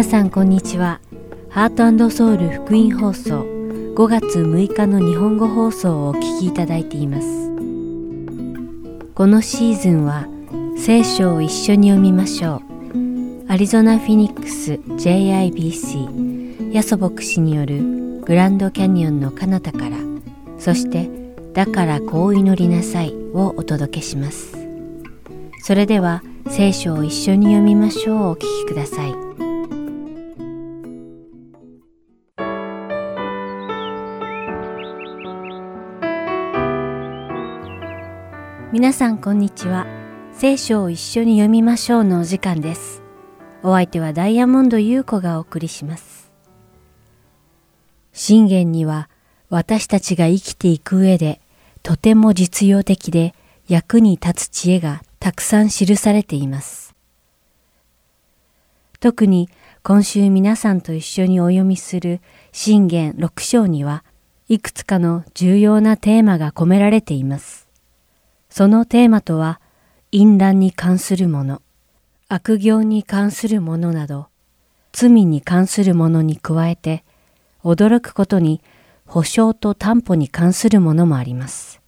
皆さんこんにちは。ハートソウル福音放送5月6日の日本語放送をお聞きいただいています。このシーズンは聖書を一緒に読みましょう。アリゾナ・フィニックス JIBC ヤソ牧師によるグランドキャニオンの彼方からそしてだからこう祈りなさいをお届けします。それでは聖書を一緒に読みましょうお聞きください。皆さんこんにちは。聖書を一緒に読みましょうのお時間です。お相手はダイヤモンド優子がお送りします。信玄には私たちが生きていく上でとても実用的で役に立つ知恵がたくさん記されています。特に今週皆さんと一緒にお読みする信玄六章にはいくつかの重要なテーマが込められています。そのテーマとは、淫乱に関するもの、悪行に関するものなど、罪に関するものに加えて、驚くことに保証と担保に関するものもあります。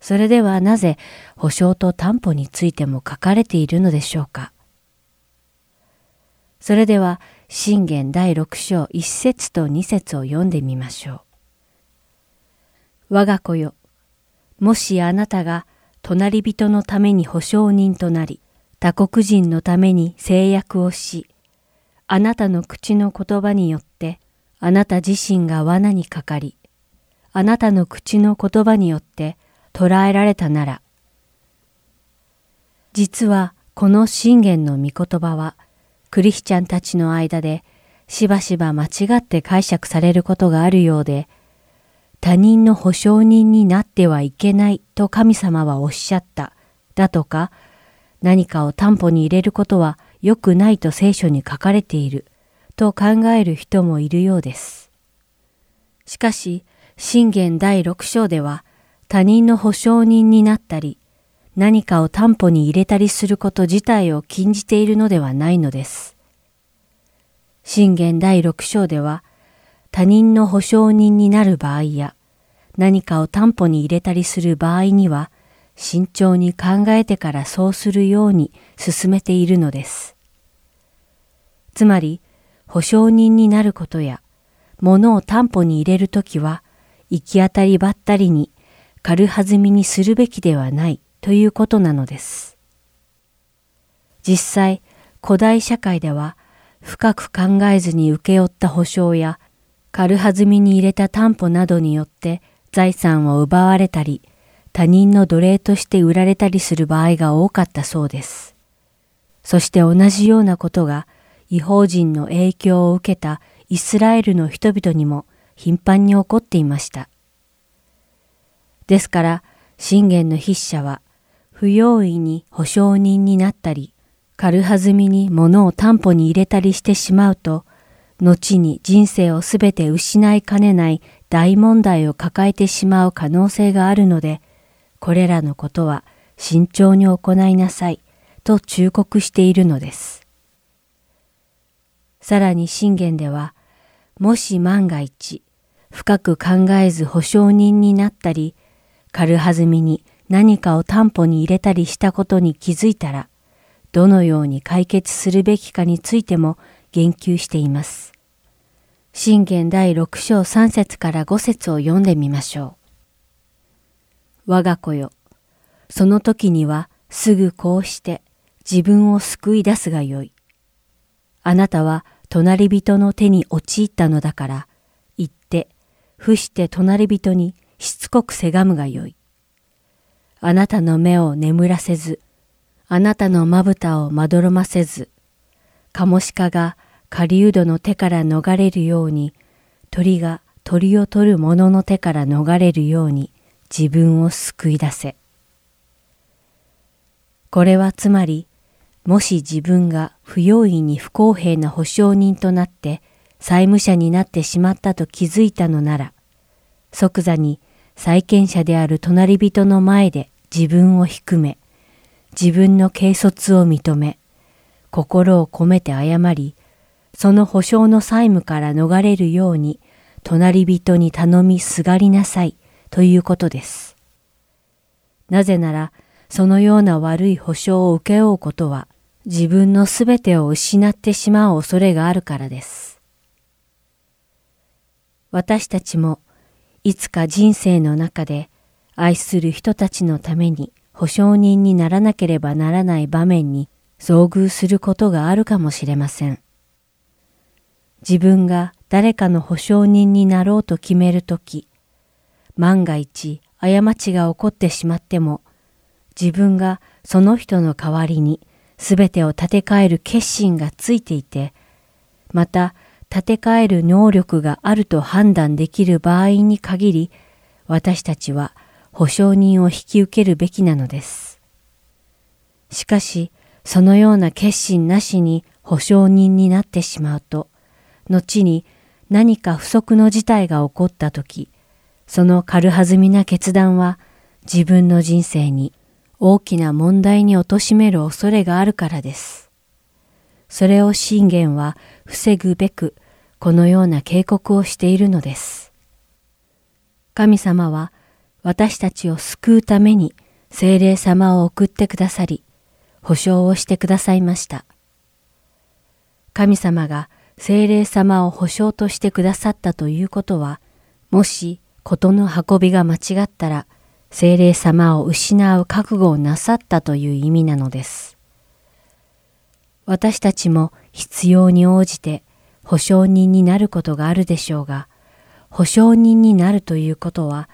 それではなぜ保証と担保についても書かれているのでしょうか。それでは、信玄第6章1節と2節を読んでみましょう。我が子よ、もしあなたが隣人のために保証人となり、他国人のために制約をし、あなたの口の言葉によってあなた自身が罠にかかり、あなたの口の言葉によって捕らえられたなら、実はこの信玄の御言葉は、クリスチャンたちの間でしばしば間違って解釈されることがあるようで、他人の保証人になってはいけないと神様はおっしゃった。だとか、何かを担保に入れることは良くないと聖書に書かれていると考える人もいるようです。しかし、信玄第六章では他人の保証人になったり、何かを担保に入れたりすること自体を禁じているのではないのです。信玄第六章では、他人の保証人になる場合や、何かを担保に入れたりする場合には、慎重に考えてからそうするように進めているのです。つまり、保証人になることや、物を担保に入れるときは、行き当たりばったりに軽はずみにするべきではないということなのです。実際、古代社会では、深く考えずに請け負った保証や軽はずみに入れた担保などによって財産を奪われたり、他人の奴隷として売られたりする場合が多かったそうです。そして同じようなことが違法人の影響を受けたイスラエルの人々にも頻繁に起こっていました。ですから、信玄の筆者は、不用意に保証人になったり、軽はずみに物を担保に入れたりしてしまうと、後に人生をすべて失いかねない大問題を抱えてしまう可能性があるので、これらのことは慎重に行いなさいと忠告しているのです。さらに信玄では、もし万が一、深く考えず保証人になったり、軽はずみに何かを担保に入れたりしたことに気づいたら、どのように解決するべきかについても言及しています。信玄第6章3節から5節を読んでみましょう。我が子よ、その時にはすぐこうして自分を救い出すがよい。あなたは隣人の手に陥ったのだから、行って、伏して隣人にしつこくせがむがよい。あなたの目を眠らせず、あなたのまぶたをまどろませず、カモシカが狩人の手から逃れるように、鳥が鳥を取る者の手から逃れるように自分を救い出せ。これはつまり、もし自分が不用意に不公平な保証人となって債務者になってしまったと気づいたのなら、即座に債権者である隣人の前で自分を低め、自分の軽率を認め、心を込めて謝り、その保証の債務から逃れるように、隣人に頼みすがりなさいということです。なぜなら、そのような悪い保証を請け負うことは、自分のすべてを失ってしまう恐れがあるからです。私たちも、いつか人生の中で、愛する人たちのために保証人にならなければならない場面に遭遇することがあるかもしれません。自分が誰かの保証人になろうと決めるとき、万が一過ちが起こってしまっても、自分がその人の代わりに全てを立て替える決心がついていて、また立て替える能力があると判断できる場合に限り、私たちは保証人を引き受けるべきなのです。しかし、そのような決心なしに保証人になってしまうと、後に何か不測の事態が起こったとき、その軽はずみな決断は自分の人生に大きな問題に貶める恐れがあるからです。それを信玄は防ぐべくこのような警告をしているのです。神様は私たちを救うために精霊様を送ってくださり、保証をしてくださいました。神様が精霊様を保証としてくださったということは、もし事の運びが間違ったら、精霊様を失う覚悟をなさったという意味なのです。私たちも必要に応じて保証人になることがあるでしょうが、保証人になるということは、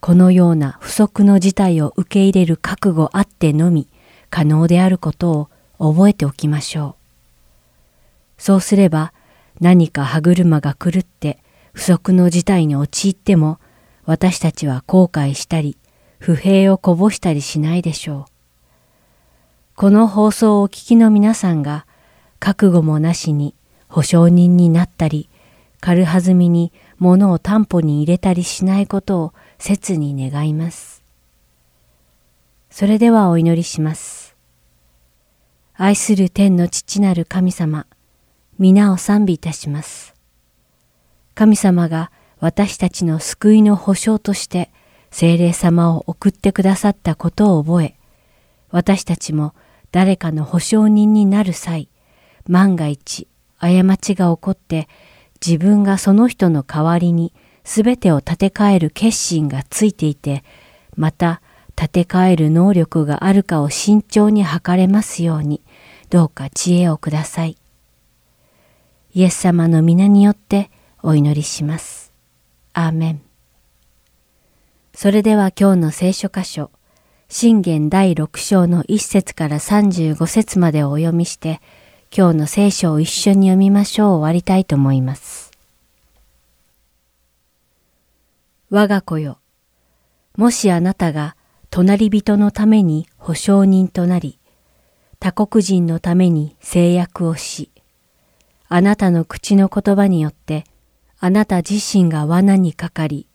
このような不測の事態を受け入れる覚悟あってのみ可能であることを覚えておきましょう。そうすれば何か歯車が狂って不測の事態に陥っても私たちは後悔したり不平をこぼしたりしないでしょう。この放送をお聞きの皆さんが覚悟もなしに保証人になったり軽はずみに物を担保に入れたりしないことを切に願います。それではお祈りします。愛する天の父なる神様、皆を賛美いたします。神様が私たちの救いの保証として精霊様を送ってくださったことを覚え、私たちも誰かの保証人になる際、万が一過ちが起こって自分がその人の代わりにすべてを立て替える決心がついていて、また立て替える能力があるかを慎重に測れますように、どうか知恵をください。イエス様の皆によってお祈りします。アーメン。それでは今日の聖書箇所、信玄第6章の1節から35節までをお読みして、今日の聖書を一緒に読みましょう終わりたいと思います。我が子よ。もしあなたが隣人のために保証人となり、他国人のために制約をし、あなたの口の言葉によってあなた自身が罠にかかり、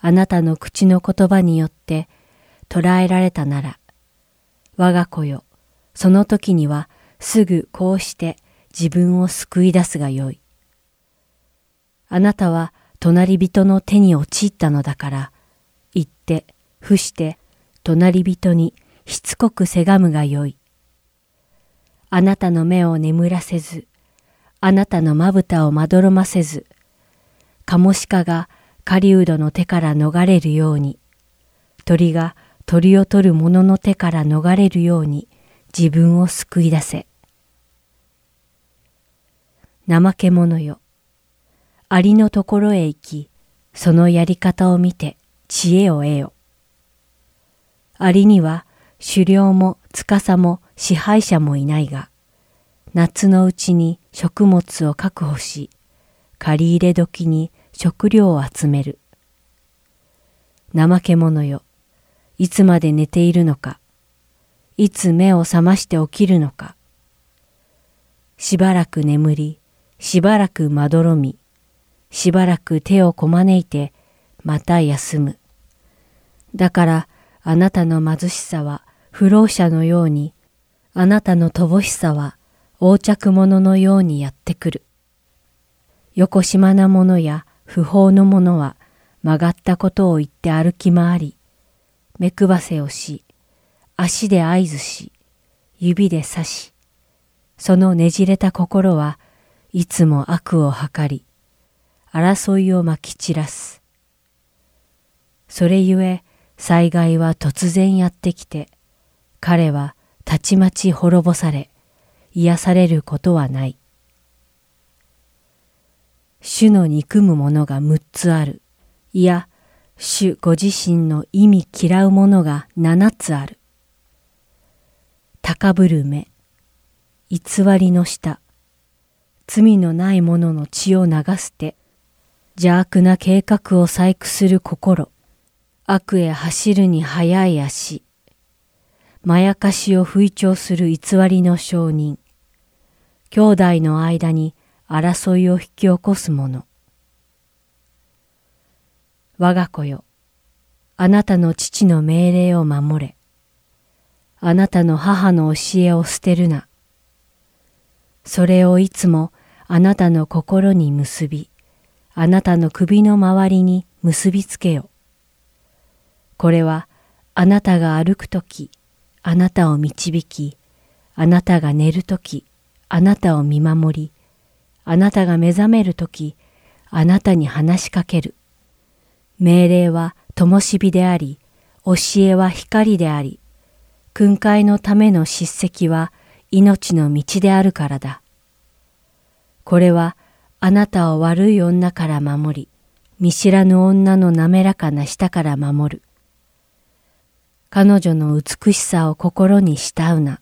あなたの口の言葉によって捕らえられたなら、我が子よ、その時にはすぐこうして自分を救い出すがよい。あなたは隣人の手に陥ったのだから、行って、伏して、隣人にしつこくせがむがよい。あなたの目を眠らせず、あなたのまぶたをまどろませず、カモシカが狩人の手から逃れるように、鳥が鳥を取る者の手から逃れるように自分を救い出せ。怠け者よ。ありのところへ行き、そのやり方を見て知恵を得よ。ありには狩猟も司も支配者もいないが、夏のうちに食物を確保し、借り入れ時に食料を集める。怠け者よ、いつまで寝ているのか、いつ目を覚まして起きるのか。しばらく眠り、しばらくまどろみ、しばらく手をこまねいて、また休む。だからあなたの貧しさは不老者のように、あなたの乏しさは横着者のようにやってくる。よこしまなものや不法のものは曲がったことを言って歩き回り、目配せをし、足で合図し、指で刺し、そのねじれた心はいつも悪を図り、争いをまき散らす。それゆえ災害は突然やってきて、彼はたちまち滅ぼされ、癒されることはない。主の憎むものが六つある。いや、主ご自身の意味嫌うものが七つある。高ぶる目、偽りの下、罪のない者の血を流す手、邪悪な計画を細工する心、悪へ走るに速い足、まやかしを吹聴する偽りの証人、兄弟の間に争いを引き起こす者。我が子よ、あなたの父の命令を守れ。あなたの母の教えを捨てるな。それをいつもあなたの心に結び、あなたの首の周りに結びつけよ。これはあなたが歩くとき、あなたを導き、あなたが寝るとき、あなたを見守り、あなたが目覚めるとき、あなたに話しかける。命令は灯火であり、教えは光であり、訓戒のための叱責は命の道であるからだ。これはあなたを悪い女から守り、見知らぬ女の滑らかな舌から守る。彼女の美しさを心に慕うな。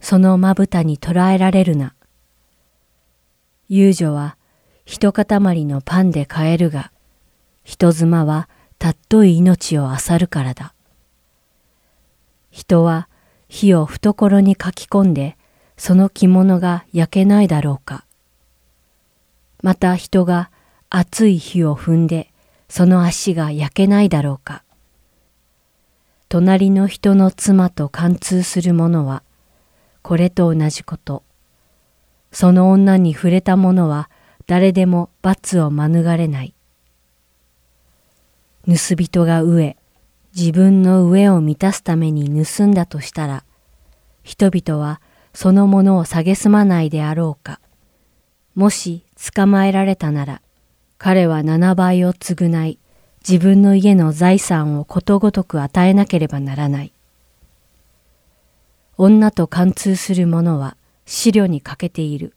そのまぶたに捉えられるな。遊女は一塊のパンで買えるが、人妻はたっとい命を漁るからだ。人は火を懐に書き込んで、その着物が焼けないだろうか。また人が熱い火を踏んで、その足が焼けないだろうか。隣の人の妻と貫通する者は、これと同じこと。その女に触れた者は誰でも罰を免れない。盗人が飢え、自分の上を満たすために盗んだとしたら、人々はそのものを蔑まないであろうか。もし捕まえられたなら、彼は七倍を償い、自分の家の財産をことごとく与えなければならない。女と貫通する者は思慮に欠けている。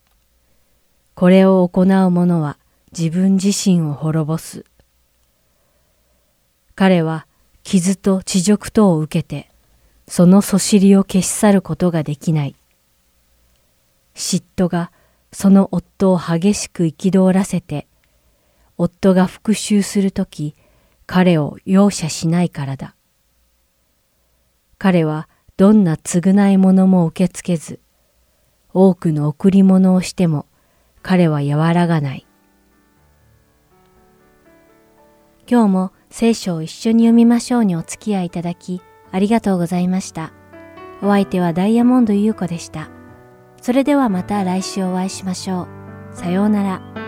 これを行う者は自分自身を滅ぼす。彼は傷と恥辱とを受けて、そのそしりを消し去ることができない。嫉妬がその夫を激しく憤らせて、夫が復讐するとき、彼を容赦しないからだ。彼はどんな償い物も受け付けず、多くの贈り物をしても彼は和らがない。今日も聖書を一緒に読みましょうにお付き合いいただき、ありがとうございました。お相手はダイヤモンド優子でした。それではまた来週お会いしましょう。さようなら。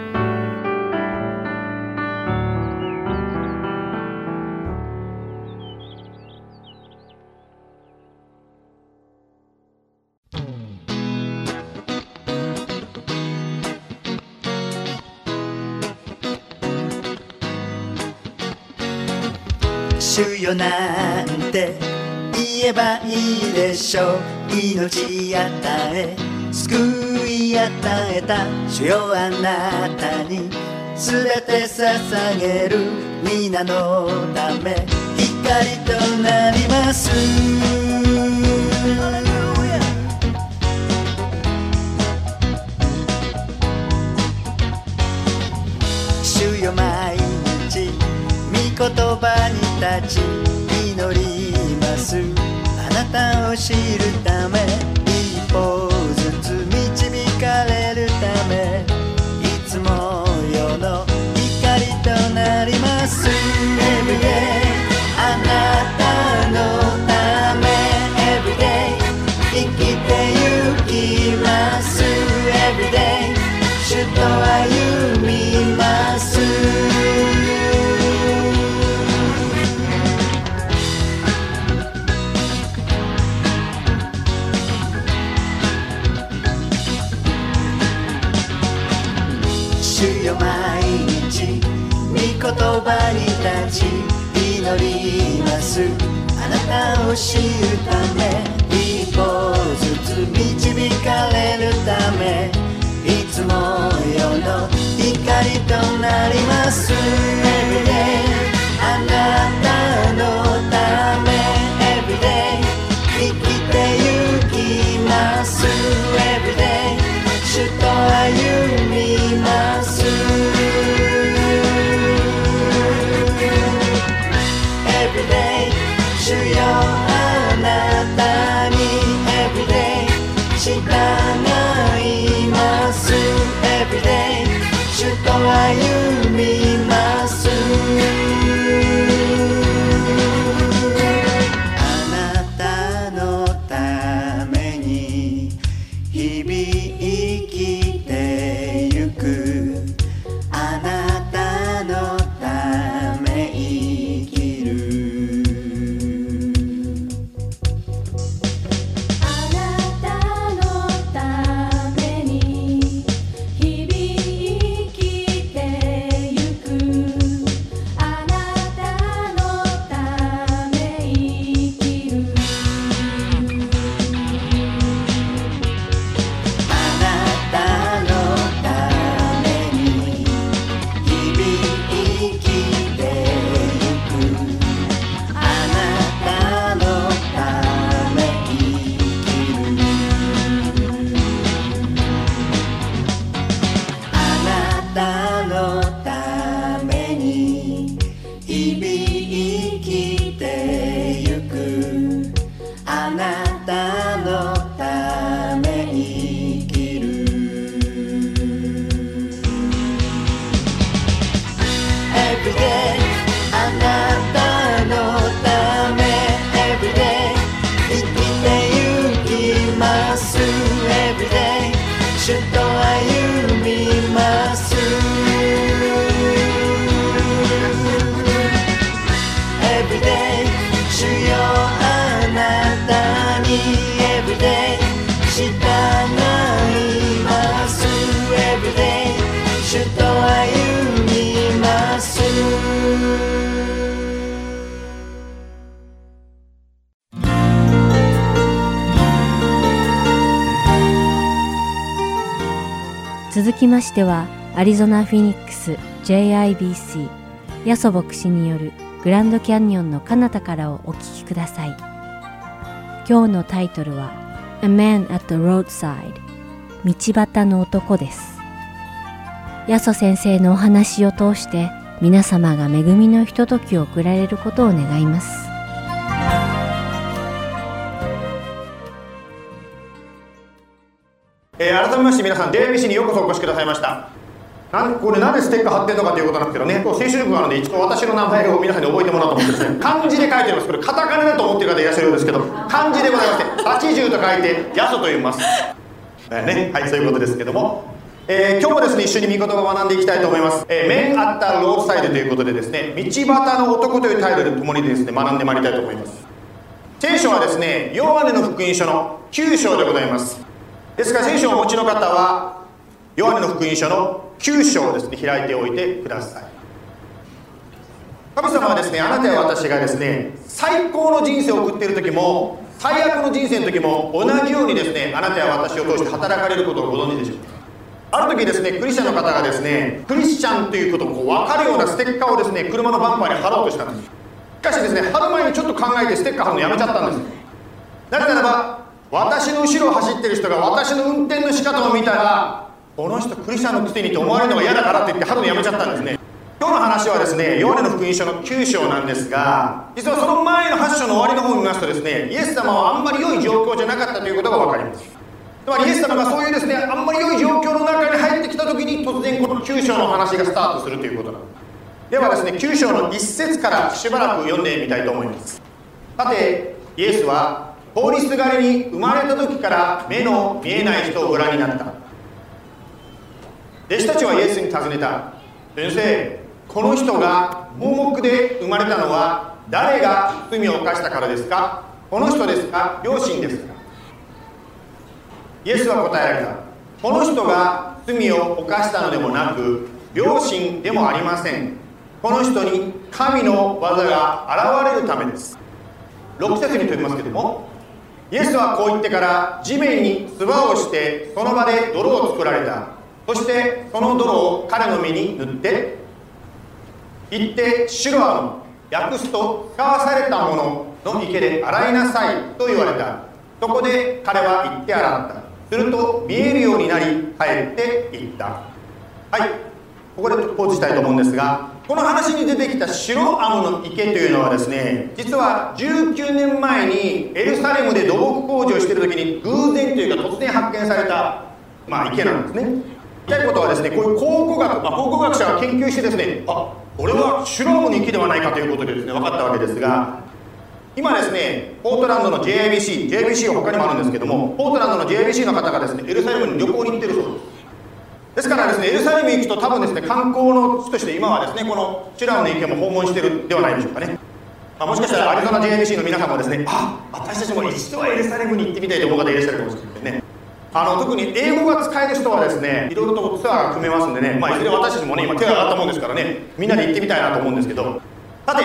主よなんて言えばいいでしょ。う命与え救い与えた主よあなたに。全て捧げる皆のため。光となります。主よ毎日。言葉に立ち祈ります。あなたを知るため。あなたを知るため一歩ずつ導かれるためいつも世の光となります。Everyday あなたの Everyday 主と歩みリゾナ・フィニックス JIBC ヤソ牧師によるグランドキャニオンの彼方からをお聞きください。今日のタイトルは A Man at the Roadside 道端の男です。ヤソ先生のお話を通して皆様が恵みのひとときを送られることを願います。えー改めまして皆さん JBC にようこそお越しくださいました。なんこれなんでステッカー貼ってんのかということなんですけどねこう聖書力があるので一度私の名前を皆さんに覚えてもらおうと思ってですね。漢字で書いてあります。これカタカナだと思ってる方いらっしゃるようですけど漢字でございまして八十と書いてヤソと読みます、ね、はいそういうことですけども。えー今日もですね一緒に御言葉を学んでいきたいと思います「え、メン・アッタ・ロースタイル」ということでですね「道端の男」というタイトルで共にですね学んでまいりたいと思います。聖書はですねヨハネの福音書の9章でございます。ですから聖書をお持ちの方はヨハネの福音書の9章をですね開いておいてください。神様はですねあなたや私がですね最高の人生を送っている時も最悪の人生の時も同じようにですねあなたや私を通して働かれることをご存知でしょうか？ある時ですねクリスチャンの方がですねクリスチャンということをこう分かるようなステッカーをですね車のバンパーに貼ろうとしたんですしかしですね貼る前にちょっと考えてステッカー貼るのやめちゃったんですなぜならば私の後ろを走ってる人が私の運転の仕方を見たらこの人クリスチャンのくせにと思われるのが嫌だからって言って貼るのやめちゃったんですね。今日の話はですねヨハネの福音書の9章なんですが実はその前の8章の終わりの方を見ますとですねイエス様はあんまり良い状況じゃなかったということが分かります。つまりイエス様がそういうですねあんまり良い状況の中に入ってきた時に突然この9章の話がスタートするということなんです。ではですね9章の1節からしばらく読んでみたいと思います。さてイエスは通りすがりに生まれた時から目の見えない人をご覧になった。弟子たちはイエスに尋ねた。先生この人が盲目で生まれたのは誰が罪を犯したからですか？この人ですか？両親ですか？イエスは答えられた。この人が罪を犯したのでもなく両親でもありません。この人に神の技が現れるためです。6節に飛びますけどもイエスはこう言ってから地面に唾をしてその場で泥を作られた。そしてその泥を彼の身に塗って行ってシュロアの訳すと使わされたものの池で洗いなさいと言われた。そこで彼は行って洗った。すると見えるようになり帰っていった。はい。ここでポーズしたいと思うんですがこの話に出てきた白アムの池というのはですね実は19年前にエルサレムで土木工事をしてる時に偶然というか突然発見された、まあ、池なんですね。言いたいことはですねこういう考古学、まあ、考古学者が研究してですねあこれは白アムの池ではないかということでですね分かったわけですが今ですねポートランドの JIBC JIBC は他にもあるんですけどもポートランドの JIBC の方がですねエルサレムに旅行に行ってるそうです。ですからですねエルサレムに行くと多分ですね観光の地として今はですねこのシュラムの池も訪問してるではないでしょうかね。あもしかしたらアリゾナ JIBC の皆さんもですねあ私たちも一度はエルサレムに行ってみたいと思う方いらっしゃるかもしれませんね。あの特に英語が使える人はですねいろいろとツアーが組めますんでね。まあいずれ私たちもね今手が上がったもんですからねみんなで行ってみたいなと思うんですけど。さて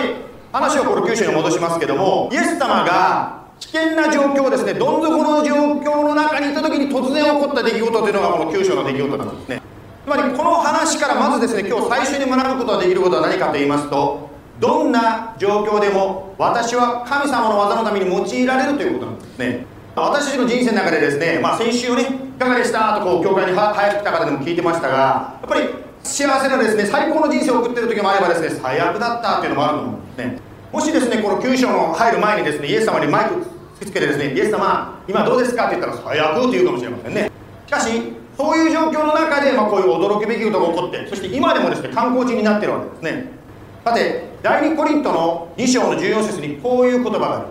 話をこの九州に戻しますけどもイエス様が危険な状況ですねどん底の状況の中にいた時に突然起こった出来事というのがこの九州の出来事なんですね。つまりこの話からまずですね今日最初に学ぶことができることは何かと言いますとどんな状況でも私は神様の技のために用いられるということなんですね。私たちの人生の中でですね、まあ、先週ねいかがでした？とこう教会に入ってきた方でも聞いてましたがやっぱり幸せなですね最高の人生を送ってる時もあればですね最悪だったっていうのもあると思うんですね。もしですねこの9章の入る前にですねイエス様にマイク突きつけてですねイエス様今どうですかって言ったら最悪って言うかもしれませんね。しかしそういう状況の中で、まあ、こういう驚くべきことが起こってそして今でもですね観光地になってるわけですね。さて第2コリントの2章の14節にこういう言葉があり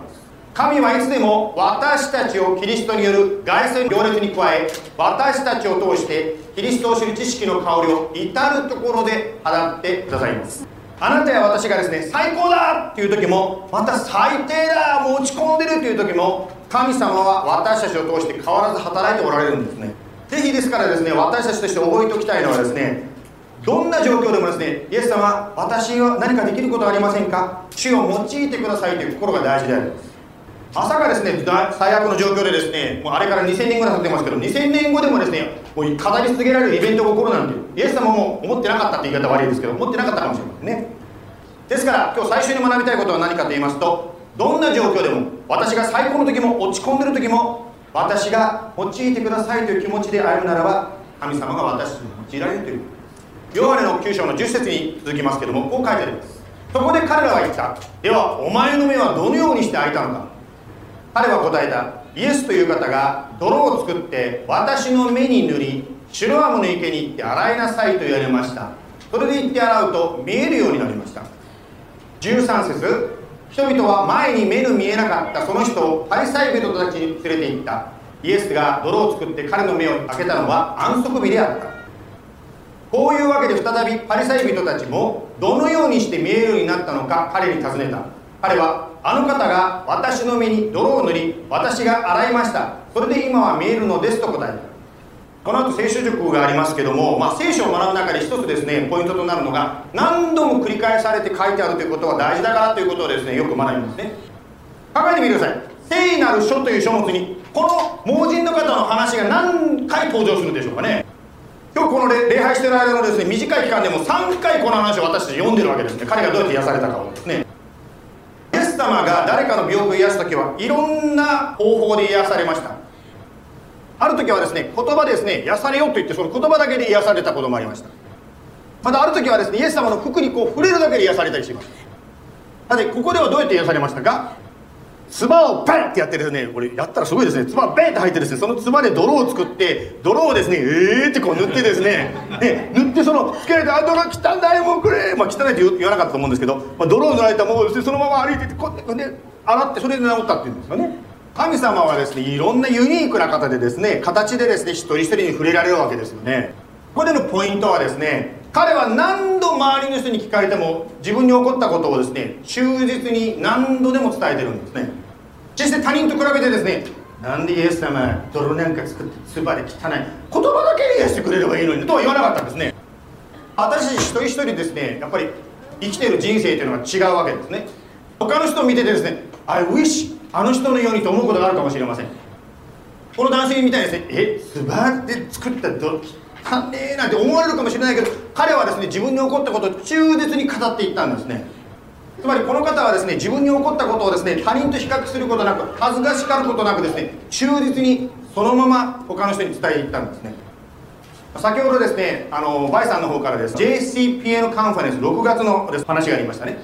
ます神はいつでも私たちをキリストによる外旋行列に加え私たちを通してキリストを知る知識の香りを至るところで放ってくださいます。あなたや私がですね最高だっていう時もまた最低だもう落ち込んでるっていう時も神様は私たちを通して変わらず働いておられるんですね。ぜひですからですね私たちとして覚えておきたいのはですねどんな状況でもですねイエス様私は何かできることはありませんか？主を用いてくださいという心が大事であります。朝がですね最悪の状況でですねもうあれから2000年ぐらい経ってますけど2000年後でもですねもう語り続けられるイベントが起こるなんてイエス様も思ってなかったって言い方悪いですけど思ってなかったかもしれませんね。ですから今日最初に学びたいことは何かと言いますとどんな状況でも私が最高の時も落ち込んでる時も私が用いてくださいという気持ちで歩むならば神様が私に用いられるという。ヨハネの9章の10節に続きますけどもこう書いてあります。そこで彼らは言った。ではお前の目はどのようにして開いたのか。彼は答えたイエスという方が泥を作って私の目に塗りシロアムの池に行って洗いなさいと言われました。それで行って洗うと見えるようになりました。13節人々は前に目の見えなかったその人をパリサイ人たちに連れて行った。イエスが泥を作って彼の目を開けたのは安息日であった。こういうわけで再びパリサイ人たちもどのようにして見えるようになったのか彼に尋ねた。彼はあの方が私の目に泥を塗り私が洗いました。それで今は見えるのですと答えた。この後聖書塾がありますけども、まあ、聖書を学ぶ中で一つですねポイントとなるのが何度も繰り返されて書いてあるということは大事だからということをですねよく学びますね。考えてみてください。聖なる書という書物にこの盲人の方の話が何回登場するんでしょうかね。今日この礼拝してる間のですね短い期間でも3回この話を私たち読んでるわけですね。彼がどうやって癒されたかをですね。様が誰かの病気を癒す時はいろんな方法で癒されました。ある時はですね言葉ですね癒されようと言ってその言葉だけで癒されたこともありました。またある時はですねイエス様の服にこう触れるだけで癒されたりします。さてここではどうやって癒されましたか？唾をバンってやってですねこれやったらすごいですね。唾バンって入ってですねその唾で泥を作って泥をですねえーってこう塗ってですねで塗ってそのつけられて「あ泥汚いもうこれ」まあ汚いって言わなかったと思うんですけど、まあ、泥を塗られたものをそのまま歩いててこうやって洗ってそれで治ったっていうんですよね。神様はですねいろんなユニークな方でですね形でですね一人一人に触れられるわけですよね。これでのポイントはですね彼は何度周りの人に聞かれても自分に起こったことをですね忠実に何度でも伝えてるんですね。決して他人と比べてですねなんでイエス様泥なんか作って唾で汚い言葉だけで癒してくれればいいのにとは言わなかったんですね。私一人一人ですねやっぱり生きてる人生というのが違うわけですね。他の人を見ててですね I wish あの人のようにと思うことがあるかもしれません。この男性みたいですねえ素晴って作ったど汚ねえなんて思われるかもしれないけど彼はですね自分に起こったことを忠実に語っていったんですね。つまりこの方はですね自分に起こったことをですね他人と比較することなく恥ずかしがることなくですね忠実にそのまま他の人に伝えていったんですね。先ほどですねあのバイさんの方からです JCPN カンファレンス6月のです話がありましたね。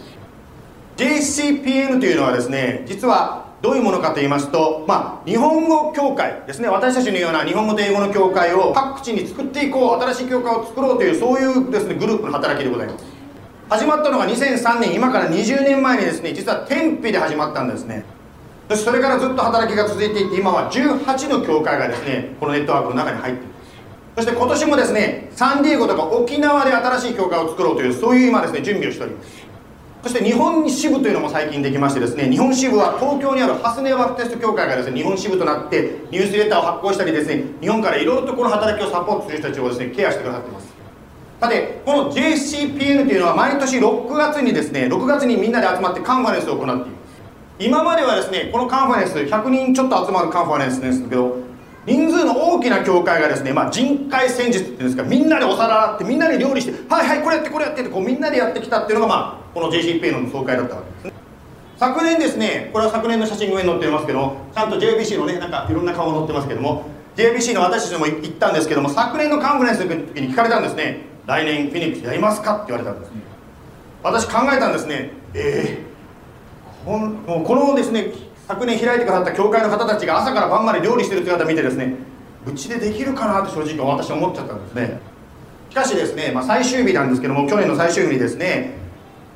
JCPN というのはですね実はどういうものかと言いますと、まあ、日本語協会ですね。私たちのような日本語と英語の協会を各地に作っていこう新しい協会を作ろうというそういうですねグループの働きでございます。始まったのが2003年今から20年前にですね実は天日で始まったんですね。そしてそれからずっと働きが続いていて今は18の協会がですねこのネットワークの中に入っている。そして今年もですねサンディエゴとか沖縄で新しい協会を作ろうというそういう今ですね準備をしております。そして日本支部というのも最近できましてですね日本支部は東京にあるハスネバプテスト協会がですね日本支部となってニュースレターを発行したりですね日本からいろいろとこの働きをサポートする人たちをですねケアしてくださっています。さてこの JCPN というのは毎年6月にですね6月にみんなで集まってカンファレンスを行っています今まではですねこのカンファレンス100人ちょっと集まるカンファレンスですけど人数の大きな教会がですね、まあ、人海戦術っていうんですかみんなでお皿洗ってみんなで料理してはいはいこれやってこれやってってこうみんなでやってきたっていうのが、まあ、この JCP の総会だったわけですね。昨年ですねこれは昨年の写真上に載ってますけどちゃんと JBC のねなんかいろんな顔が載ってますけども JBC の私たちも行ったんですけども昨年のカンフレンスの時に聞かれたんですね。来年フィニックスやりますかって言われたんですね。私考えたんですね。ええこんもうこのですね昨年開いてくださった教会の方たちが朝から晩まで料理してる姿を見てですねうちでできるかなって正直私は思っちゃったんですね。しかしですね、まあ、最終日なんですけども去年の最終日にですね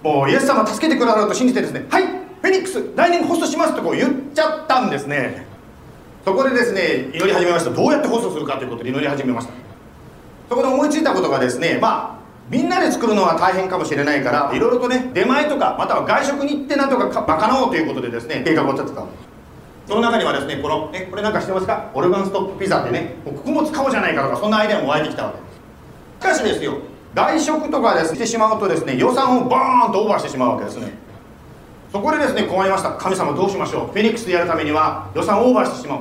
もうイエス様助けてくださると信じてですねはいフェニックス来年ホストしますとこう言っちゃったんですね。そこでですね祈り始めました。どうやってホストするかということで祈り始めました。そこで思いついたことがですねまあみんなで作るのは大変かもしれないからいろいろとね出前とかまたは外食に行ってなんとか賄おうということでですね計画を立てた。その中にはですねこのえこれなんか知ってますか？オルガンストップピザってねもうここも使おうじゃないかとかそんなアイデアも湧いてきたわけ。ですしかしですよ外食とかですしてしまうとですね予算をバーンとオーバーしてしまうわけですね。そこでですね困りました。神様どうしましょう。フェニックスでやるためには予算をオーバーしてしまう。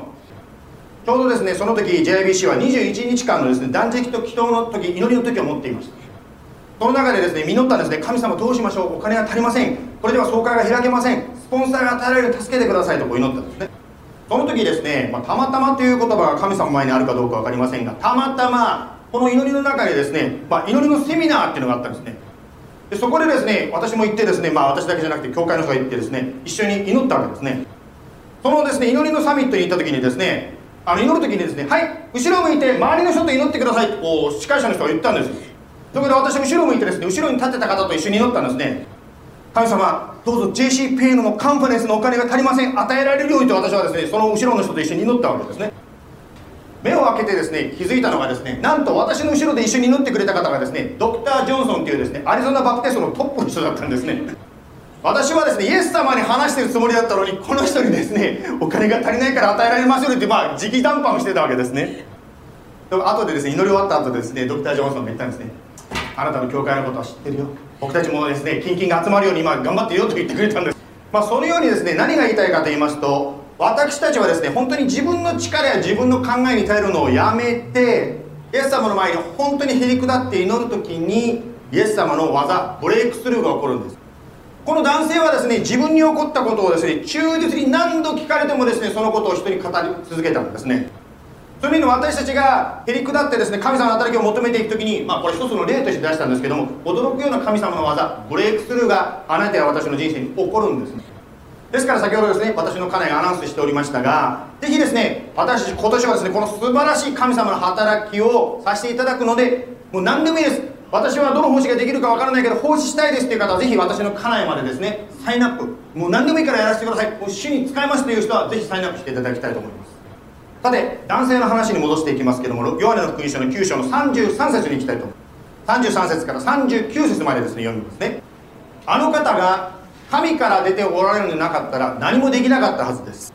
ちょうどですねその時 JIBC は21日間のですね断食と祈祷の時祈りの時を持っていましたその中でですね祈ったんですね神様どうしましょう。お金が足りません。これでは総会が開けません。スポンサーが与えられる助けてくださいとこう祈ったんですね。その時ですね、まあ、たまたまという言葉が神様前にあるかどうか分かりませんがたまたまこの祈りの中でですね、まあ、祈りのセミナーっていうのがあったんですね。でそこでですね私も行ってですねまあ私だけじゃなくて教会の人が行ってですね一緒に祈ったわけですね。そのですね祈りのサミットに行った時にですねあの祈る時にですねはい後ろ向いて周りの人と祈ってくださいってこう司会者の人が言ったんですそこで私後ろ向いてですね後ろに立ってた方と一緒に祈ったんですね。神様どうぞ JCPN のカンファレンスのお金が足りません。与えられるようにと私はですねその後ろの人と一緒に祈ったわけですね。目を開けてですね気づいたのがですねなんと私の後ろで一緒に祈ってくれた方がですねドクター・ジョンソンというですねアリゾナ・バプテストのトップの人だったんですね。私はですねイエス様に話してるつもりだったのにこの人にですねお金が足りないから与えられますよってまあ直談判をしてたわけですね。で後でですね祈り終わった後でですねドクター・ジョンソンが言ったんですね。あなたの教会のことは知ってるよ。僕たちもですね近々が集まるように今頑張ってよと言ってくれたんです。まあそのようにですね何が言いたいかと言いますと私たちはですね本当に自分の力や自分の考えに頼るのをやめてイエス様の前に本当にへり下って祈る時にイエス様の技ブレイクスルーが起こるんです。この男性はですね自分に起こったことをですね忠実に何度聞かれてもですねそのことを人に語り続けたんですね。そういう意味で私たちがへり下ってですね神様の働きを求めていく時にまあこれ一つの例として出したんですけども驚くような神様の技ブレイクスルーがあなたや私の人生に起こるんですね。ですから先ほどですね私の家内がアナウンスしておりましたがぜひですね私今年はですねこの素晴らしい神様の働きをさせていただくのでもう何でもいいです。私はどの奉仕ができるかわからないけど奉仕したいですという方はぜひ私の家内までですねサインアップ。もう何でもいいからやらせてください。もう主に使いますという人はぜひサインアップしていただきたいと思います。さて男性の話に戻していきますけどもヨハネの福音書の9章の33節に行きたいと思います33節から39節までですね読みますね。あの方が神から出ておられるのでなかったら何もできなかったはずです。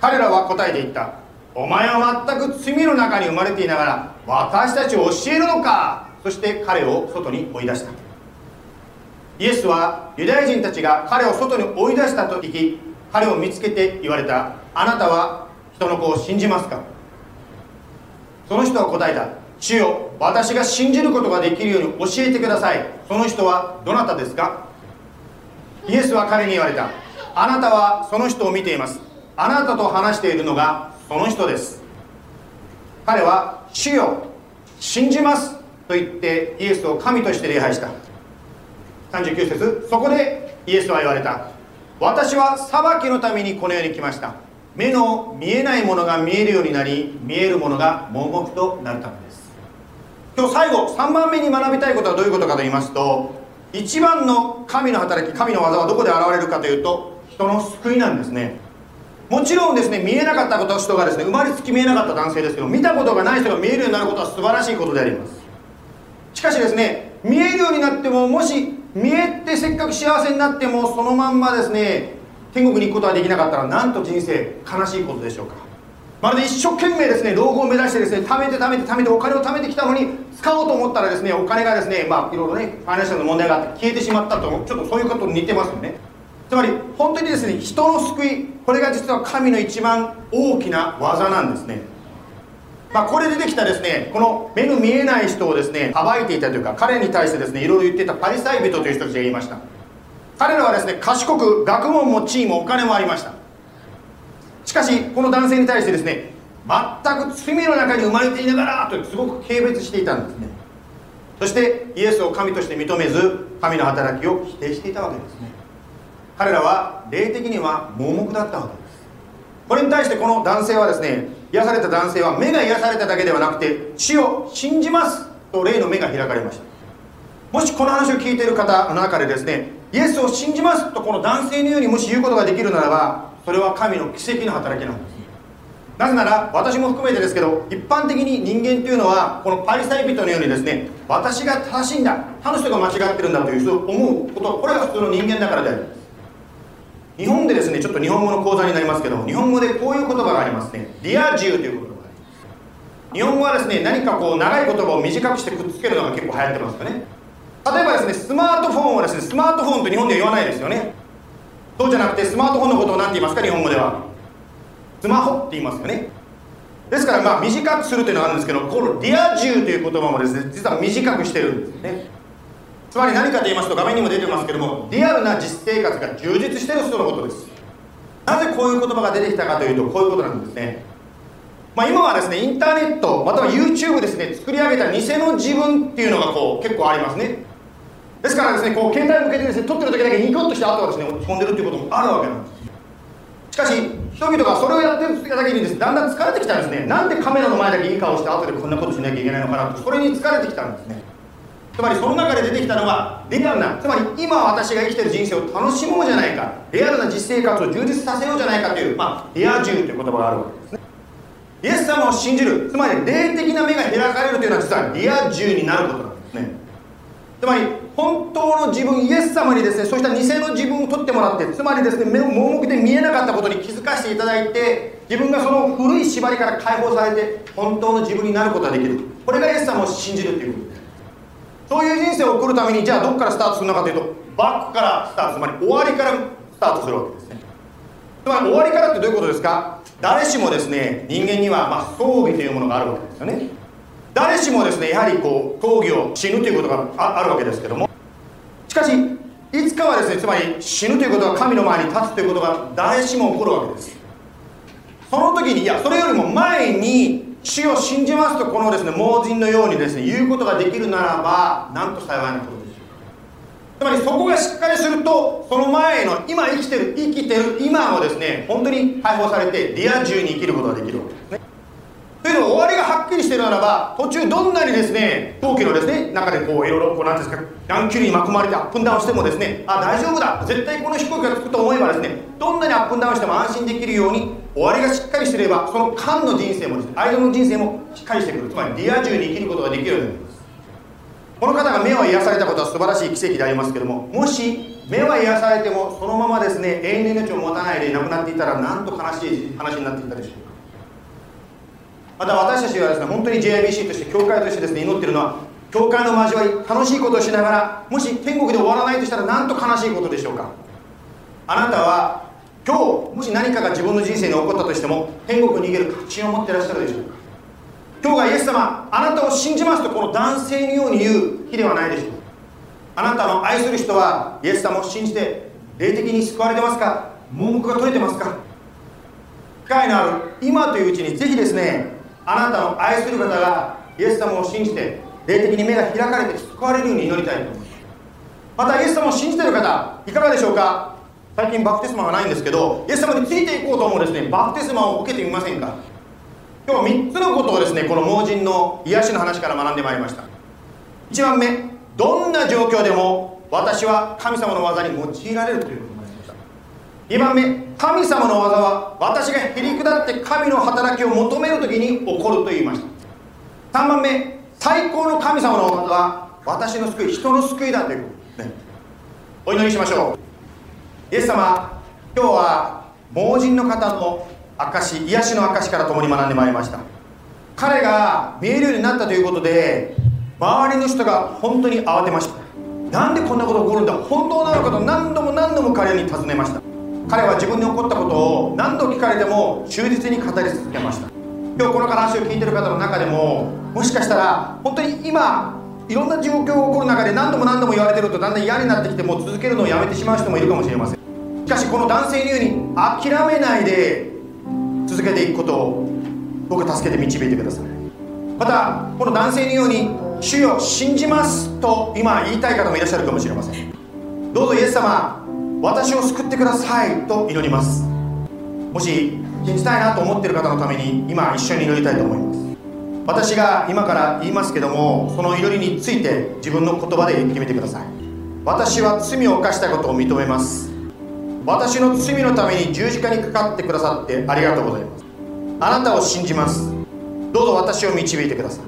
彼らは答えて言った。お前は全く罪の中に生まれていながら私たちを教えるのか。そして彼を外に追い出した。イエスはユダヤ人たちが彼を外に追い出したと聞き彼を見つけて言われた。あなたは人の子を信じますか？その人は答えた。主よ私が信じることができるように教えてください。その人はどなたですか？イエスは彼に言われた。あなたはその人を見ています。あなたと話しているのがその人です。彼は主よ信じます。と言ってイエスを神として礼拝した。39節そこでイエスは言われた。私は裁きのためにこの世に来ました。目の見えないものが見えるようになり見えるものが盲目となるためです。今日最後3番目に学びたいことはどういうことかと言いますと一番の神の働き神の技はどこで現れるかというと人の救いなんですね。もちろんですね見えなかったこと人がですね生まれつき見えなかった男性ですけど見たことがない人が見えるようになることは素晴らしいことであります。しかしですね見えるようになってももし見えてせっかく幸せになってもそのまんまですね天国に行くことができなかったらなんと人生悲しいことでしょうか。まるで一生懸命ですね老後を目指してですね貯めて貯めて貯めてお金を貯めてきたのに使おうと思ったらですねお金がですねまあいろいろねファイナンシャルの問題があって消えてしまったとちょっとそういうことに似てますよね。つまり本当にですね人の救いこれが実は神の一番大きな技なんですね。まあ、これでできたですねこの目の見えない人をですね暴いていたというか彼に対してですねいろいろ言っていたパリサイ人という人たちが言いました。彼らはですね賢く学問も地位もお金もありました。しかしこの男性に対してですね全く罪の中に生まれていながらとすごく軽蔑していたんですね。そしてイエスを神として認めず神の働きを否定していたわけですね。彼らは霊的には盲目だったわけです。これに対してこの男性はですね癒された男性は目が癒されただけではなくて死を信じますと霊の目が開かれました。もしこの話を聞いている方の中でですねイエスを信じますとこの男性のようにもし言うことができるならばそれは神の奇跡の働きなんです。なぜなら私も含めてですけど一般的に人間というのはこのパリサイ人のようにですね私が正しいんだ他の人が間違ってるんだというそう思うことこれが普通の人間だからであります。日本でですねちょっと日本語の講座になりますけど日本語でこういう言葉がありますね。リア充という言葉があります。日本語はですね何かこう長い言葉を短くしてくっつけるのが結構流行ってますよね。例えばですねスマートフォンはですねスマートフォンと日本では言わないですよね。そうじゃなくてスマートフォンのことを何て言いますか日本語では。スマホって言いますよね。ですからまあ短くするというのがあるんですけどこのリア充という言葉もですね実は短くしてるんですね。つまり何かと言いますと画面にも出てますけどもリアルな実生活が充実してる人のことです。なぜこういう言葉が出てきたかというとこういうことなんですね。まあ、今はですねインターネットまたは YouTube ですね作り上げた偽の自分っていうのがこう結構ありますね。ですからですねこう携帯を向けてですね撮ってる時だけニコッとして後はですね落ち込んでるっていうこともあるわけなんです。しかし人々がそれをやってるだけにですねだんだん疲れてきたんですね。なんでカメラの前だけいい顔して後でこんなことしなきゃいけないのかなとそれに疲れてきたんですね。つまりその中で出てきたのはリアルなつまり今私が生きてる人生を楽しもうじゃないかリアルな実生活を充実させようじゃないかという、まあ、リア充という言葉があるわけですね。イエス様を信じるつまり霊的な目が開かれるというのは実はリア充になることなんですね。つまり本当の自分イエス様にですねそうした偽の自分を取ってもらってつまりですね目を盲目で見えなかったことに気づかせていただいて自分がその古い縛りから解放されて本当の自分になることができる。これがイエス様を信じるということで。すそういう人生を送るためにじゃあどこからスタートするのかというとバックからスタートつまり終わりからスタートするわけですね。つまり終わりからってどういうことですか？誰しもですね人間にはまあ装備というものがあるわけですよね。誰しもですねやはりこう闘技を死ぬということがあるわけですけども。しかしいつかはですねつまり死ぬということが神の前に立つということが誰しも起こるわけです。その時にいやそれよりも前に主を信じますとこのですね盲人のようにですね言うことができるならばなんと幸いなことでしょうつまりそこがしっかりするとその前の今生きてる生きてる今をですね本当に解放されてリア充に生きることができるわけですね。というのは終わりがはっきりしてるならば途中どんなにですね陶器のですね中でこういろいろこうなんですか乱気流に巻き込まれてアップンダウンしてもですねあ大丈夫だ絶対この飛行機がつくと思えばですねどんなにアップンダウンしても安心できるように終わりがしっかりしてればその間の人生もですね間の人生もしっかりしてくる。つまりリア充に生きることができるようになります。この方が目を癒されたことは素晴らしい奇跡でありますけどももし目は癒されてもそのままですね永遠の命を持たないで亡くなっていたらなんと悲しい話になっていたでしょう。また私たちはですね本当に JIBC として教会としてですね祈っているのは教会の交わり楽しいことをしながらもし天国で終わらないとしたらなんと悲しいことでしょうか。あなたは今日もし何かが自分の人生に起こったとしても天国に逃げる確信を持ってらっしゃるでしょうか。今日がイエス様あなたを信じますとこの男性のように言う日ではないでしょうあなたの愛する人はイエス様を信じて霊的に救われてますか？盲目が取れてますか？機会のある今といううちにぜひですねあなたの愛する方がイエス様を信じて霊的に目が開かれて救われるように祈りたいと思いますまたイエス様を信じている方いかがでしょうか？最近バプテスマがないんですけどイエス様についていこうと思うですね。バプテスマを受けてみませんか？今日3つのことをですねこの盲人の癒しの話から学んでまいりました。1番目どんな状況でも私は神様の技に用いられるということ。2番目神様の技は私がへり下って神の働きを求める時に起こると言いました。3番目最高の神様の技は私の救い人の救いだということね。お祈りしましょう。イエス様今日は盲人の方の証癒しの証から共に学んでまいりました。彼が見えるようになったということで周りの人が本当に慌てました。なんでこんなこと起こるんだ本当なのかと何度も何度も彼に尋ねました。彼は自分に起こったことを何度聞かれても忠実に語り続けました。今日この話を聞いてる方の中でももしかしたら本当に今いろんな状況が起こる中で何度も何度も言われてるとだんだん嫌になってきてもう続けるのをやめてしまう人もいるかもしれません。しかしこの男性のように諦めないで続けていくことを僕助けて導いてください。またこの男性のように「主よ信じます」と今言いたい方もいらっしゃるかもしれません。どうぞイエス様私を救ってくださいと祈ります。もし信じたいなと思っている方のために今一緒に祈りたいと思います。私が今から言いますけどもその祈りについて自分の言葉で決めてください。私は罪を犯したことを認めます。私の罪のために十字架にかかってくださってありがとうございます。あなたを信じます。どうぞ私を導いてください。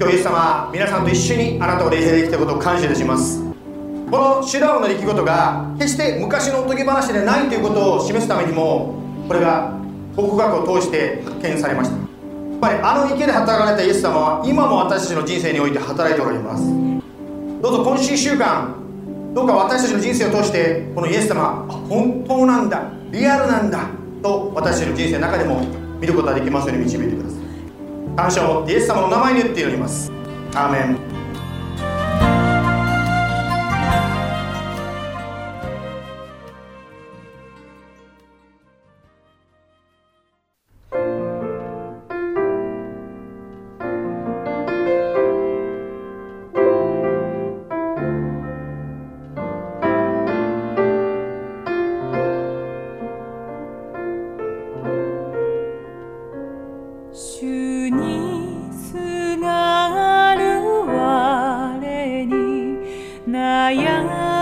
今日イエス様皆さんと一緒にあなたを礼拝できたことを感謝いたします。このシュラウの出来事が決して昔のおとぎ話でないということを示すためにもこれが国学を通して発見されました。やっぱりあの池で働かれたイエス様は今も私たちの人生において働いておられます。どうぞ今週1週間どうか私たちの人生を通してこのイエス様あ本当なんだリアルなんだと私たちの人生の中でも見ることができますように導いてください。感謝を持ってイエス様の名前に言って祈ります。アーメン。down.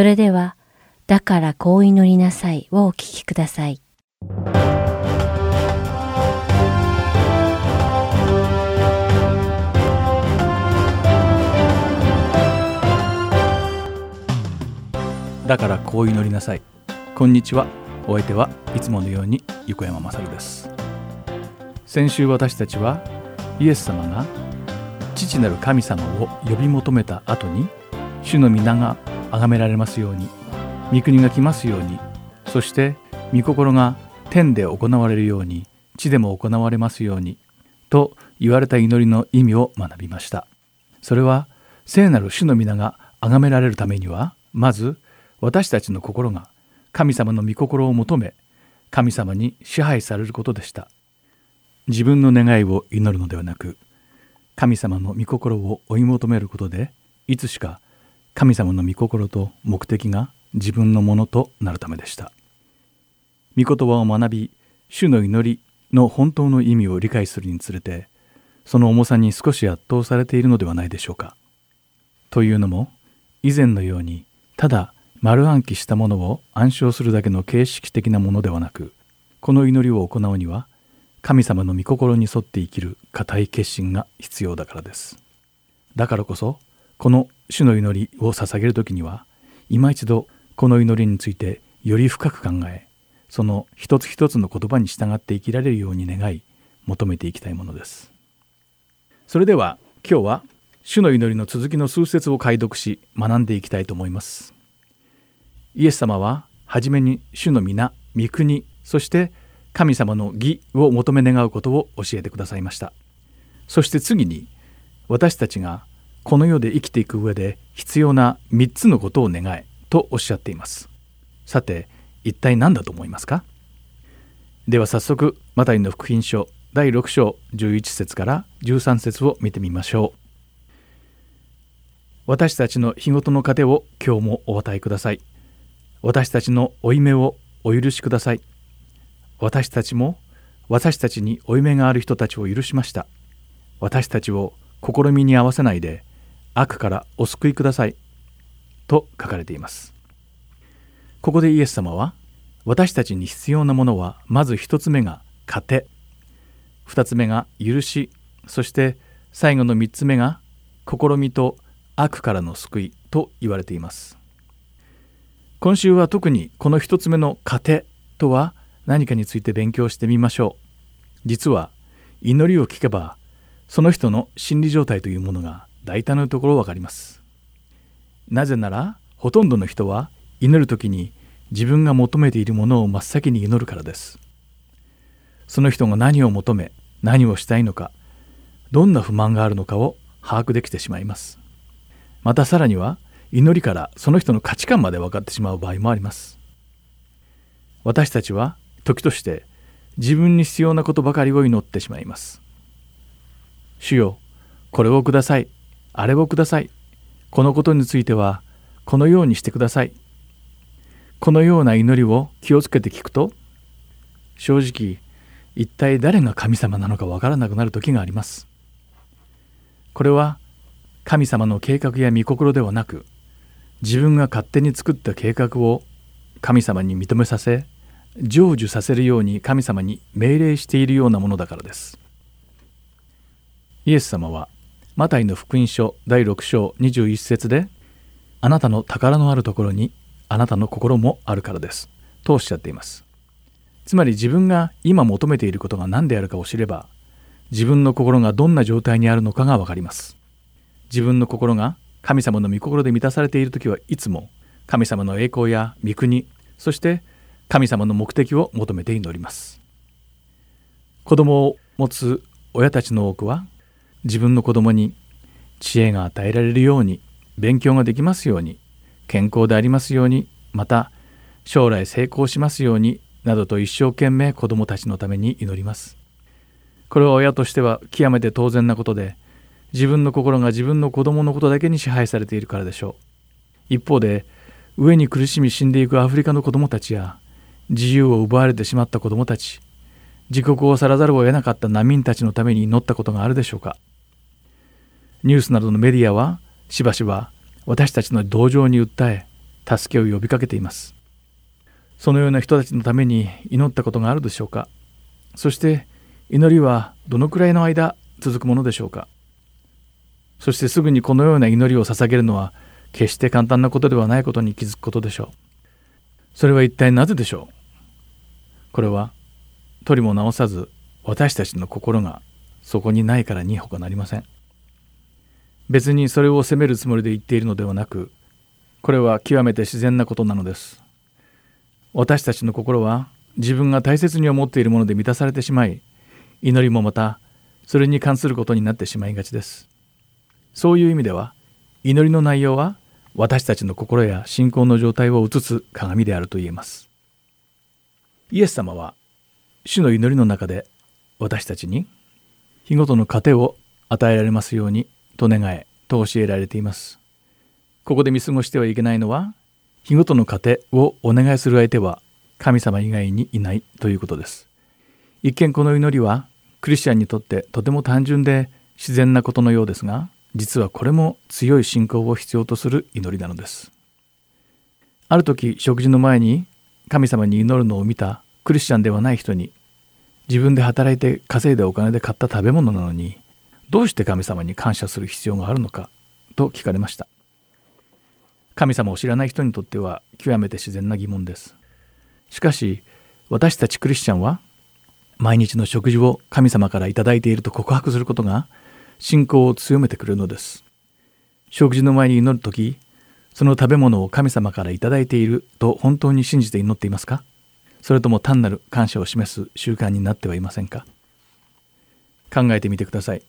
それでは、だからこう祈りなさいをお聞きください。だからこう祈りなさい。こんにちは。お相手はいつものように横山まさるです。先週私たちはイエス様が父なる神様を呼び求めた後に主の皆が崇められますように。御国が来ますように。そして御心が天で行われるように地でも行われますようにと言われた祈りの意味を学びました。それは聖なる主の皆が崇められるためにはまず私たちの心が神様の御心を求め神様に支配されることでした。自分の願いを祈るのではなく神様の御心を追い求めることでいつしか神様の御心と目的が自分のものとなるためでした。御言葉を学び主の祈りの本当の意味を理解するにつれてその重さに少し圧倒されているのではないでしょうか。というのも以前のようにただ丸暗記したものを暗唱するだけの形式的なものではなくこの祈りを行うには神様の御心に沿って生きる固い決心が必要だからです。だからこそこの主の祈りを捧げる時には今一度この祈りについてより深く考えその一つ一つの言葉に従って生きられるように願い求めていきたいものです。それでは今日は主の祈りの続きの数節を解読し学んでいきたいと思います。イエス様は初めに主の皆御国そして神様の義を求め願うことを教えてくださいました。そして次に私たちがこの世で生きていく上で必要な3つのことを願えとおっしゃっています。さて一体何だと思いますか？では早速マタイの福音書第6章11節から13節を見てみましょう。私たちの日ごとの糧を今日もお与えください。私たちの負い目をお許しください。私たちも私たちに負い目がある人たちを許しました。私たちを試みに合わせないで悪からお救いください。と書かれています。ここでイエス様は私たちに必要なものはまず一つ目が糧。二つ目が許し。そして最後の三つ目が試みと悪からの救い。と言われています。今週は特にこの一つ目の糧。とは何かについて勉強してみましょう。実は祈りを聞けばその人の心理状態というものが大体のところわかります。なぜならほとんどの人は祈る時に自分が求めているものを真っ先に祈るからです。その人が何を求め何をしたいのかどんな不満があるのかを把握できてしまいます。またさらには祈りからその人の価値観まで分かってしまう場合もあります。私たちは時として自分に必要なことばかりを祈ってしまいます主よこれをください。あれをください。このことについてはこのようにしてください。このような祈りを気をつけて聞くと正直一体誰が神様なのかわからなくなる時があります。これは神様の計画や御心ではなく自分が勝手に作った計画を神様に認めさせ成就させるように神様に命令しているようなものだからです。イエス様はマタイの福音書第6章21節であなたの宝のあるところにあなたの心もあるからです。とおっしゃっています。つまり自分が今求めていることが何であるかを知れば自分の心がどんな状態にあるのかがわかります。自分の心が神様の御心で満たされている時はいつも神様の栄光や御国そして神様の目的を求めて祈ります。子供を持つ親たちの多くは自分の子供に知恵が与えられるように勉強ができますように健康でありますようにまた将来成功しますようになどと一生懸命子供たちのために祈ります。これは親としては極めて当然なことで自分の心が自分の子供のことだけに支配されているからでしょう。一方で飢えに苦しみ死んでいくアフリカの子供たちや自由を奪われてしまった子供たち自国を去らざるを得なかった難民たちのために祈ったことがあるでしょうか。ニュースなどのメディアはしばしば私たちの同情に訴え助けを呼びかけています。そのような人たちのために祈ったことがあるでしょうか。そして祈りはどのくらいの間続くものでしょうか。そしてすぐにこのような祈りを捧げるのは決して簡単なことではないことに気づくことでしょう。それは一体なぜでしょう。これは取りも直さず私たちの心がそこにないからに他なりません。別にそれを責めるつもりで言っているのではなくこれは極めて自然なことなのです。私たちの心は自分が大切に思っているもので満たされてしまい祈りもまたそれに関することになってしまいがちです。そういう意味では祈りの内容は私たちの心や信仰の状態を映す鏡であると言えます。イエス様は主の祈りの中で私たちに日ごとの糧を与えられますようにと願えと教えられています。ここで見過ごしてはいけないのは日ごとの糧をお願いする相手は神様以外にいないということです。一見この祈りはクリスチャンにとってとても単純で自然なことのようですが実はこれも強い信仰を必要とする祈りなのです。ある時食事の前に神様に祈るのを見たクリスチャンではない人に自分で働いて稼いでお金で買った食べ物なのにどうして神様に感謝する必要があるのかと聞かれました。神様を知らない人にとっては極めて自然な疑問です。しかし私たちクリスチャンは毎日の食事を神様から頂いていると告白することが信仰を強めてくれるのです。食事の前に祈る時その食べ物を神様から頂いていると本当に信じて祈っていますか？それとも単なる感謝を示す習慣になってはいませんか？考えてみてください。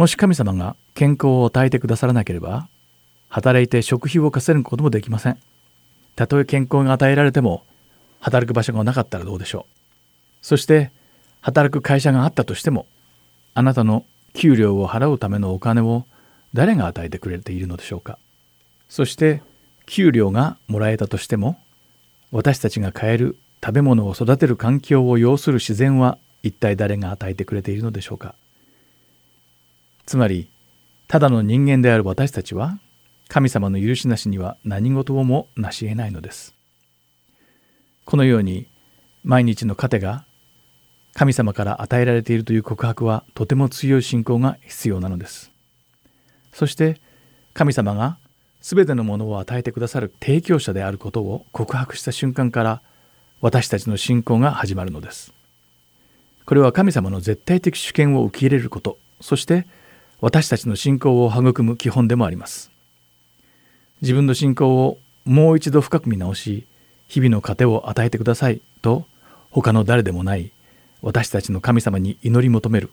もし神様が健康を与えてくださらなければ働いて食費を稼ぐこともできません。たとえ健康が与えられても働く場所がなかったらどうでしょう。そして働く会社があったとしてもあなたの給料を払うためのお金を誰が与えてくれているのでしょうか。そして給料がもらえたとしても私たちが買える食べ物を育てる環境を要する自然は一体誰が与えてくれているのでしょうか。つまりただの人間である私たちは神様の許しなしには何事をも成し得ないのです。このように毎日の糧が神様から与えられているという告白はとても強い信仰が必要なのです。そして神様が全てのものを与えてくださる提供者であることを告白した瞬間から私たちの信仰が始まるのです。これは神様の絶対的主権を受け入れることそして私たちの信仰を育む基本でもあります。自分の信仰をもう一度深く見直し日々の糧を与えてくださいと他の誰でもない私たちの神様に祈り求める。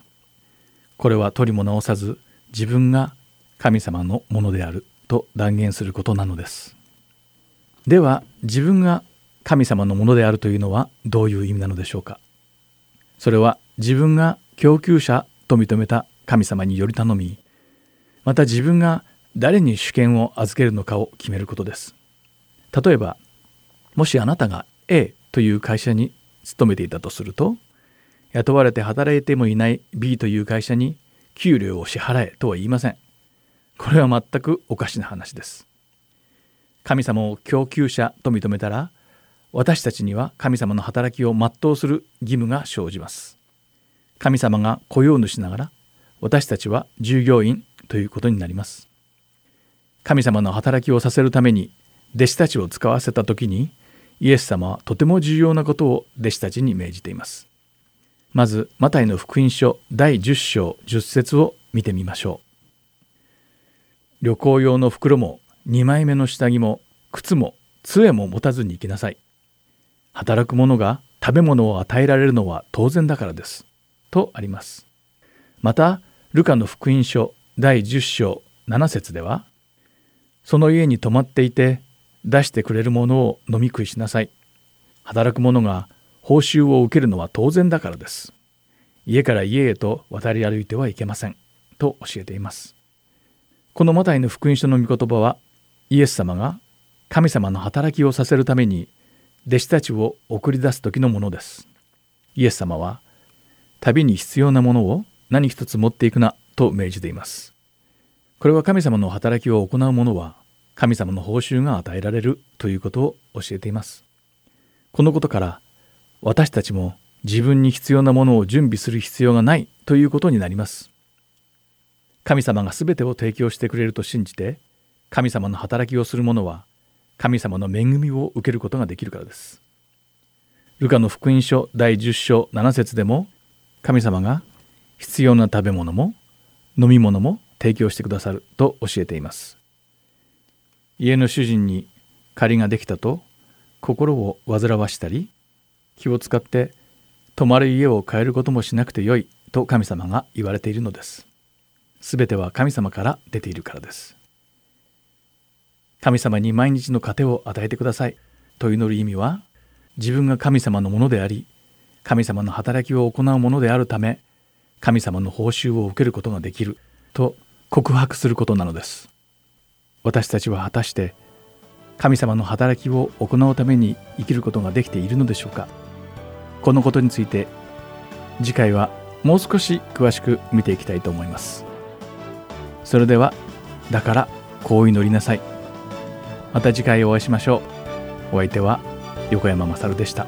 これは取りも直さず自分が神様のものであると断言することなのです。では自分が神様のものであるというのはどういう意味なのでしょうか。それは自分が供給者と認めた神様により頼みまた自分が誰に主権を預けるのかを決めることです。例えばもしあなたが A という会社に勤めていたとすると雇われて働いてもいない B という会社に給料を支払えとは言いません。これは全くおかしな話です。神様を供給者と認めたら私たちには神様の働きを全うする義務が生じます。神様が雇用主ながら私たちは従業員ということになります。神様の働きをさせるために弟子たちを使わせた時にイエス様はとても重要なことを弟子たちに命じています。まずマタイの福音書第10章10節を見てみましょう。旅行用の袋も2枚目の下着も靴も杖も持たずに行きなさい。働く者が食べ物を与えられるのは当然だからです。とあります。またルカの福音書第10章7節ではその家に泊まっていて出してくれるものを飲み食いしなさい。働く者が報酬を受けるのは当然だからです。家から家へと渡り歩いてはいけません。と教えています。このマタイの福音書の御言葉はイエス様が神様の働きをさせるために弟子たちを送り出す時のものです。イエス様は旅に必要なものを何一つ持っていくなと命じています。これは神様の働きを行う者は神様の報酬が与えられるということを教えています。このことから私たちも自分に必要なものを準備する必要がないということになります。神様が全てを提供してくれると信じて神様の働きをする者は神様の恵みを受けることができるからです。ルカの福音書第10章7節でも神様が必要な食べ物も飲み物も提供してくださると教えています。家の主人に借りができたと心を煩わしたり気を使って泊まる家を変えることもしなくてよいと神様が言われているのです。すべては神様から出ているからです。神様に毎日の糧を与えてくださいと祈る意味は自分が神様のものであり神様の働きを行うものであるため神様の報酬を受けることができる。と告白することなのです。私たちは果たして神様の働きを行うために生きることができているのでしょうか。このことについて次回はもう少し詳しく見ていきたいと思います。それではだからこう祈りなさい。また次回お会いしましょう。お相手は横山まさるでした。